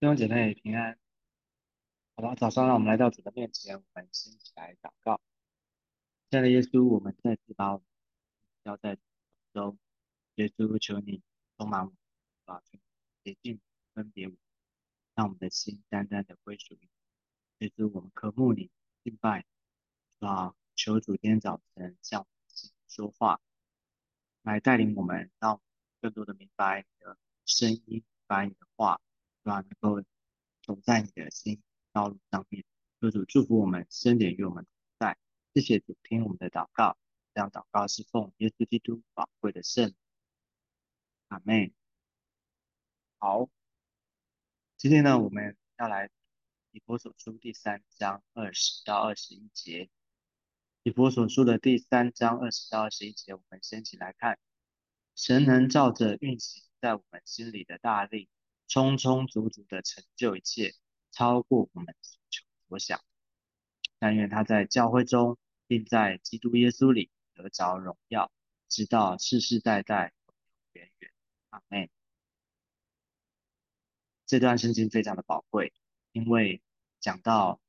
弟兄姐妹平安，好吧，早上让我们来到主的面前，我们先起来祷告。亲爱的耶稣，我们再次把我们交在手中，耶稣求你充满我们，把洁净分别我，让我们的心单单的归属于你。耶稣，我们渴慕你，敬拜，啊，求主今天早晨向我们说话，来带领我们，让更多的明白你的声音，明白你的话。对吧？能够走在你的心道路上面，主主祝福我们，深点与我们同在。谢谢主，听我们的祷告，这样祷告是奉耶稣基督宝贵的圣。阿妹，好，今天呢，我们要来以佛所书第三章二十到二十一节。以佛所书的第三章二十到二十一节，我们先起来看，神能照着运行在我们心里的大力。充充足足的成就一切，超过我们所求所想。但愿他在教会中，并在基督耶稣里得着荣耀，直到世世代代永永远。阿门。这段圣经非常的宝贵，因为讲到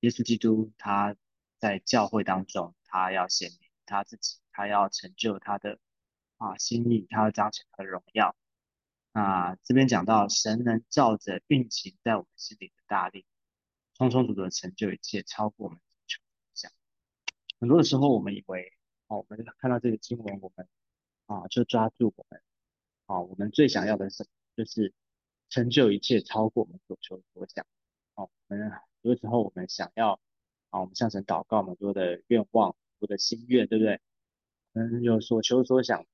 耶稣基督他在教会当中，他要显明他自己，他要成就他的啊心意，他要彰显他的荣耀。那这边讲到，神能照着运行在我们心里的大力，充充足足的成就一切，超过我们求想。很多的时候，我们以为，哦，我们看到这个经文，我们啊就抓住我们，啊，我们最想要的是，就是成就一切，超过我们所求所想。哦，我们很多时候我们想要，啊，我们向神祷告，很多的愿望，很多的心愿，对不对？嗯，有所求所想，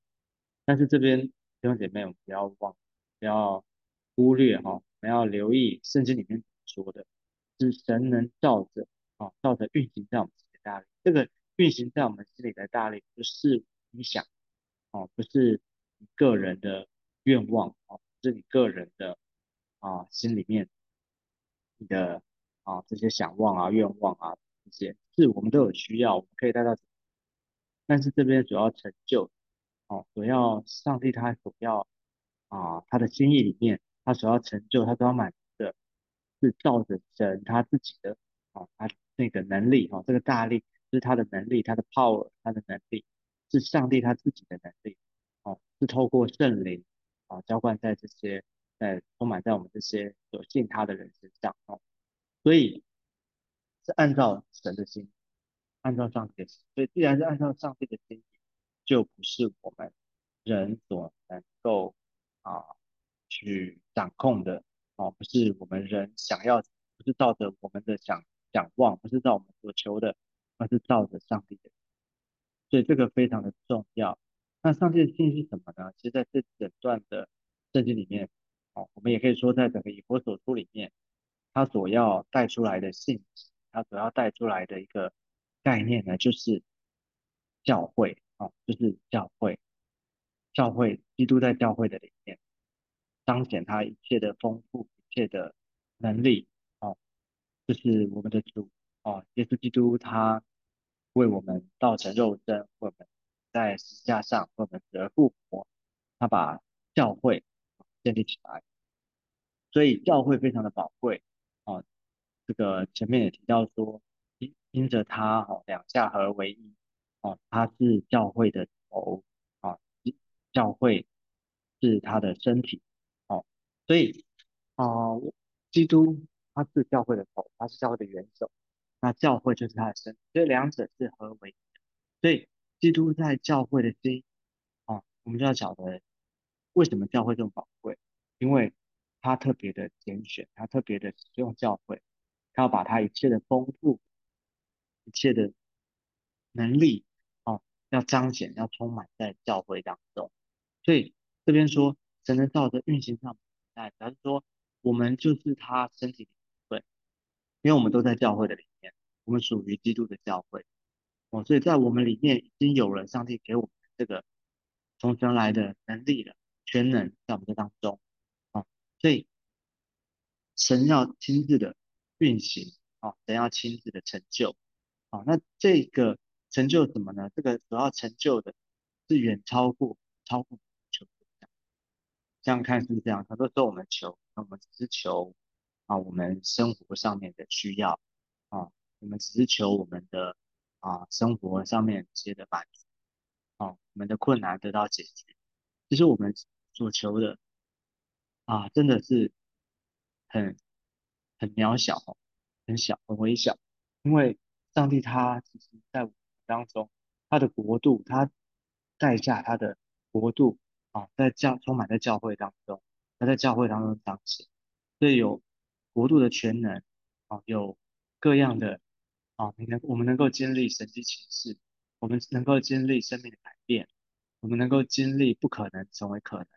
但是这边弟兄姐妹，我们不要忘。不要忽略哈，我们要留意圣经里面说的，是神能照着啊，照着运行在我们心里的大力。这个运行在我们心里的大力，不是你想哦，不是你个人的愿望哦，是你个人的啊心里面你的啊这些想望啊、愿望啊这些，是我们都有需要，我们可以带到。但是这边主要成就哦，主要上帝他所要。啊，他的心意里面，他所要成就，他所要满足的，是照着神他自己的啊，他那个能力哈，这个大力是他的能力，他的 power，他的能力是上帝他自己的能力，哦，是透过圣灵啊浇灌在这些在充满在我们这些所信他的人身上哦，所以是按照神的心，按照上帝的心，所以既然是按照上帝的心意，就不是我们人所能够。啊，去掌控的哦，不是我们人想要，不是照着我们的想想望，不是照我们所求的，而是照着上帝的。所以这个非常的重要。那上帝的信是什么呢？其实在这整段的圣经里面，哦，我们也可以说在整个以佛所书里面，他所要带出来的信息，他所要带出来的一个概念呢，就是教会哦，就是教会。教会，基督在教会的里面彰显他一切的丰富，一切的能力，哦，就是我们的主，哦，耶稣基督他为我们造成肉身，为我们在十字架上为我们死而复活，他把教会建立起来，所以教会非常的宝贵，哦，这个前面也提到说，因因着他，哦，两下合而为一，哦，他是教会的头。教会是他的身体，哦，所以啊，基督他是教会的头，他是教会的元首，那教会就是他的身，所以两者是合为一的。所以基督在教会的心，啊，我们就要晓得为什么教会这么宝贵，因为他特别的拣选，他特别的使用教会，他要把他一切的丰富、一切的能力，哦，要彰显，要充满在教会当中。所以这边说，神能照着运行上，哎，假如说我们就是他身体的一部分，因为我们都在教会的里面，我们属于基督的教会，哦，所以在我们里面已经有了上帝给我们这个从神来的能力了，全能在我们这当中，啊，所以神要亲自的运行，啊，神要亲自的成就，啊，那这个成就什么呢？这个主要成就的是远超过超过。这样看是不是这样？很多时候我们求，我们只是求啊我们生活上面的需要啊，我们只是求我们的啊生活上面一些的满足啊，我们的困难得到解决。其实我们所求的啊，真的是很很渺小哦，很小很微小，因为上帝他其实在我们当中，他的国度，他代下他的国度啊，在教充满在教会当中，他在教会当中彰显，所以有国度的全能啊，有各样的啊，你能我们能够经历神迹启示，我们能够经历生命的改变，我们能够经历不可能成为可能，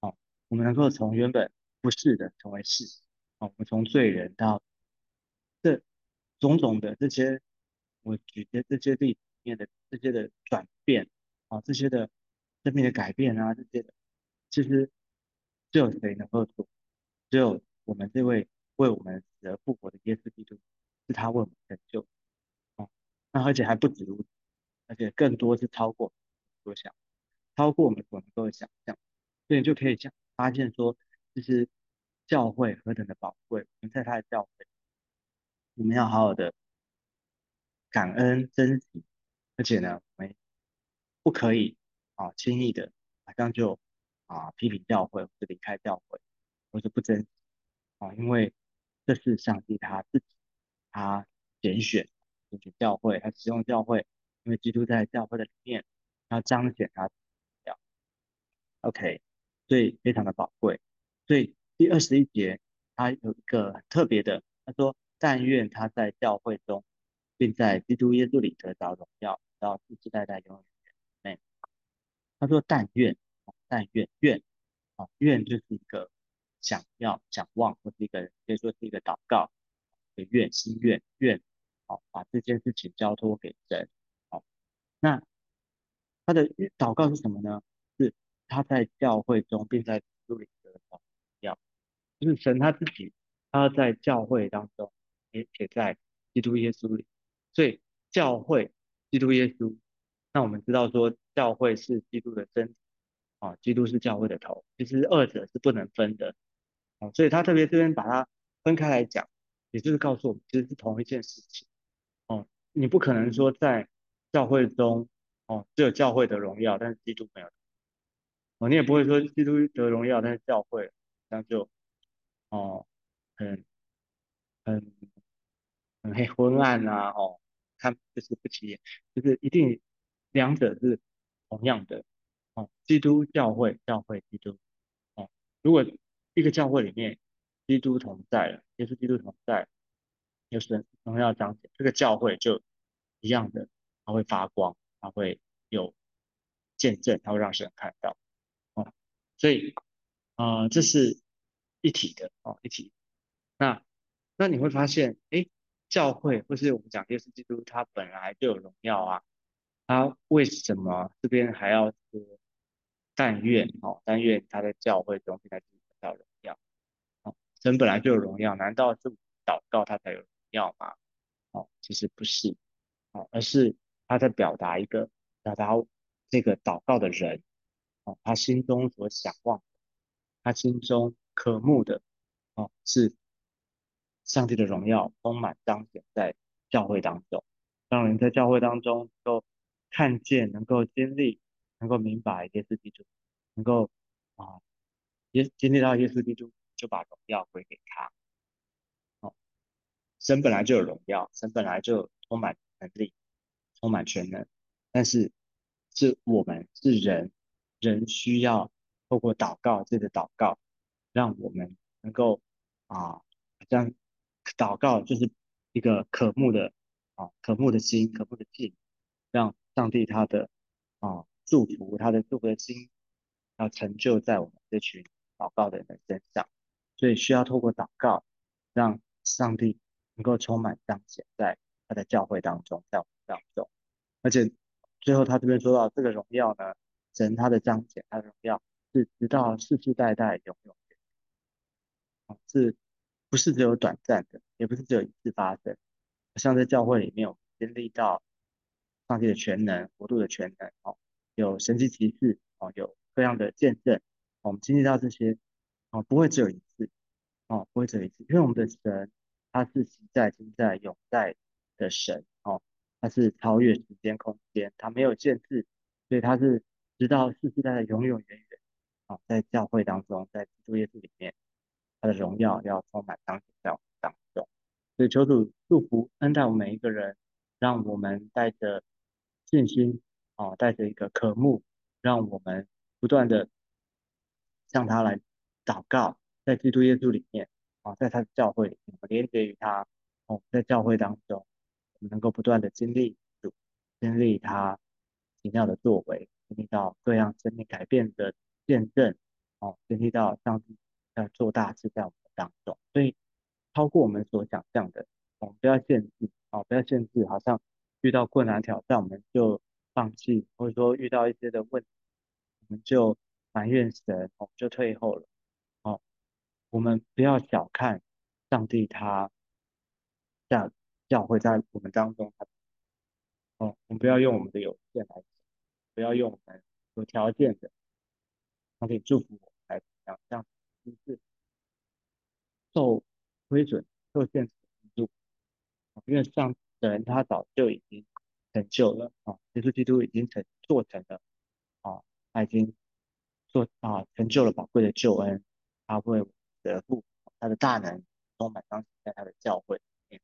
哦，我们能够从原本不是的成为是，哦，我们从罪人到这种种的这些，我举的这些例子里面的这些的转变，啊，这些的生命的改变啊，这些，其实只有谁能够做？只有我们这位为我们死而复活的耶稣基督，是他为我们成就，哦，那而且还不止如此，而且更多是超过所想，超过我们所能够想象，所以就可以讲发现说，就是教会何等的宝贵，我们在他的教会。我们要好好的感恩珍惜，而且呢，我们不可以啊轻易的马上就啊批评教会或者离开教会，或者不珍惜啊，因为这是上帝他自己他拣选选选教会，他使用教会，因为基督在教会的里面，要彰显他要 OK，所以非常的宝贵。所以第二十一节它有一个很特别的，他说。但愿他在教会中，并在基督耶稣里得到荣耀，到世世代代永远。他说：“但愿，但愿，愿，啊，愿就是一个想要、想望，或是一个可以说是一个祷告，的愿，心愿，愿，好，把这件事情交托给神。好，那他的祷告是什么呢？是他在教会中，并在基督里得到荣耀，就是神他自己，他在教会当中。也写在基督耶稣里，所以教会基督耶稣，那我们知道说教会是基督的身体啊，基督是教会的头，其实二者是不能分的。啊，所以他特别这边把它分开来讲，也就是告诉我们其实是同一件事情。哦，你不可能说在教会中哦只有教会的荣耀，但是基督没有。哦，你也不会说基督得荣耀，但是教会这样就哦很很。很黑昏暗啊，哦，看就是不起眼，就是一定两者是同样的，哦，基督教会教会基督，哦，如果一个教会里面基督同在了，耶稣基督同在，有神荣耀彰显，这个教会就一样的，它会发光，它会有见证，它会让神看到，哦，所以啊，这是一体的，哦，一体，那那你会发现，哎。教会或是我们讲耶稣基督，他本来就有荣耀啊，他为什么这边还要说但愿哦？但愿他在教会中现在得到荣耀哦，神本来就有荣耀，难道是祷告他才有荣耀吗？哦，其实不是哦，而是他在表达一个表达这个祷告的人哦，他心中所想望，他心中渴慕的哦是。上帝的荣耀充满彰显在教会当中，让人在教会当中能够看见、能够经历、能够明白耶稣基督，能够啊，耶经历到耶稣基督，就把荣耀归给他。哦，神本来就有荣耀，神本来就充满能力、充满全能，但是是我们是人，人需要透过祷告，这个祷告，让我们能够啊，像。祷告就是一个渴慕的啊，渴慕的心，渴慕的心，让上帝他的啊祝福，他的祝福的心，要成就在我们这群祷告的人身上。所以需要透过祷告，让上帝能够充满彰显在他的教会当中，在我们当中。而且最后他这边说到这个荣耀呢，神他的彰显，他的荣耀是直到世世代代永永远远，是。不是只有短暂的，也不是只有一次发生。像在教会里面，我们经历到上帝的全能、国度的全能，哦，有神迹奇事，哦，有各样的见证，我们经历到这些，哦，不会只有一次，哦，不会只有一次，因为我们的神他是实在、今在、永在的神哦，他是超越时间空间，他没有限制，所以他是直到世世代代永永远远哦，在教会当中，在基督耶稣里面，他的荣耀要充满当在我们当中，所以求主祝福恩待我们每一个人，让我们带着信心哦，带着一个渴慕，让我们不断的向他来祷告。在基督耶稣里面，啊，在他的教会里面，我们连接于他，哦，在教会当中，我们能够不断的经历主，经历他奇妙的作为，经历到各样生命改变的见证，哦，经历到上帝在做大事在我们当中，所以超过我们所想象的，我们不要限制，哦，不要限制，好像遇到困难挑战我们就放弃，或者说遇到一些的问题，我们就埋怨神，我们就退后了。哦我们不要小看上帝，他在教会在我们当中，他哦，我们不要用我们的有限来，不要用我们有条件的，他可以祝福我们来讲，这样是受亏损、受限制的助，因为上帝人他早就已经成就了啊，耶稣基督已经成做成了啊，他已经做啊成就了宝贵的救恩，他会。的父，他的大能充满当时在他的教会里面，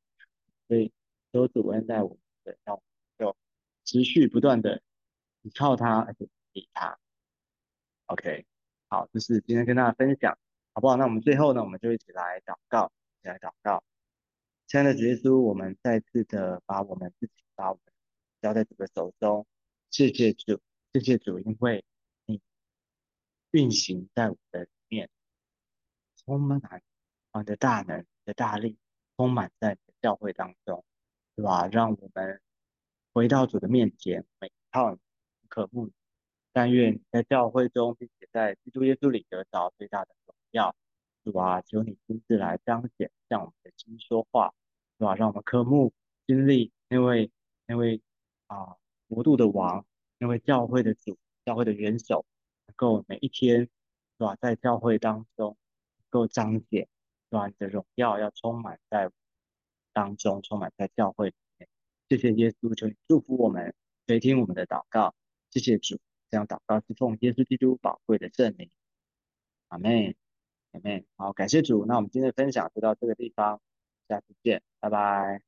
所以都主恩在我们的要就持续不断的依靠他，而且理他。OK，好，这是今天跟大家分享，好不好？那我们最后呢，我们就一起来祷告，一起来祷告。亲爱的主耶稣，我们再次的把我们自己把我们交在主的手中，谢谢主，谢谢主，因为你运行在我的里面。充满你的大能、你的大力，充满在你的教会当中，对吧？让我们回到主的面前，每靠渴慕。但愿你在教会中，并且在基督耶稣里得到最大的荣耀，是吧？求你亲自来彰显，向我们的心说话，是吧？让我们渴慕经历那位那位啊国度的王，那位教会的主，教会的元首，能够每一天，是吧？在教会当中能。够彰显，对你的荣耀要充满在当中，充满在教会里面。谢谢耶稣，求你祝福我们，垂听我们的祷告。谢谢主，这样祷告是奉耶稣基督宝贵的圣名。阿门，好，感谢主。那我们今天的分享就到这个地方，下次见，拜拜。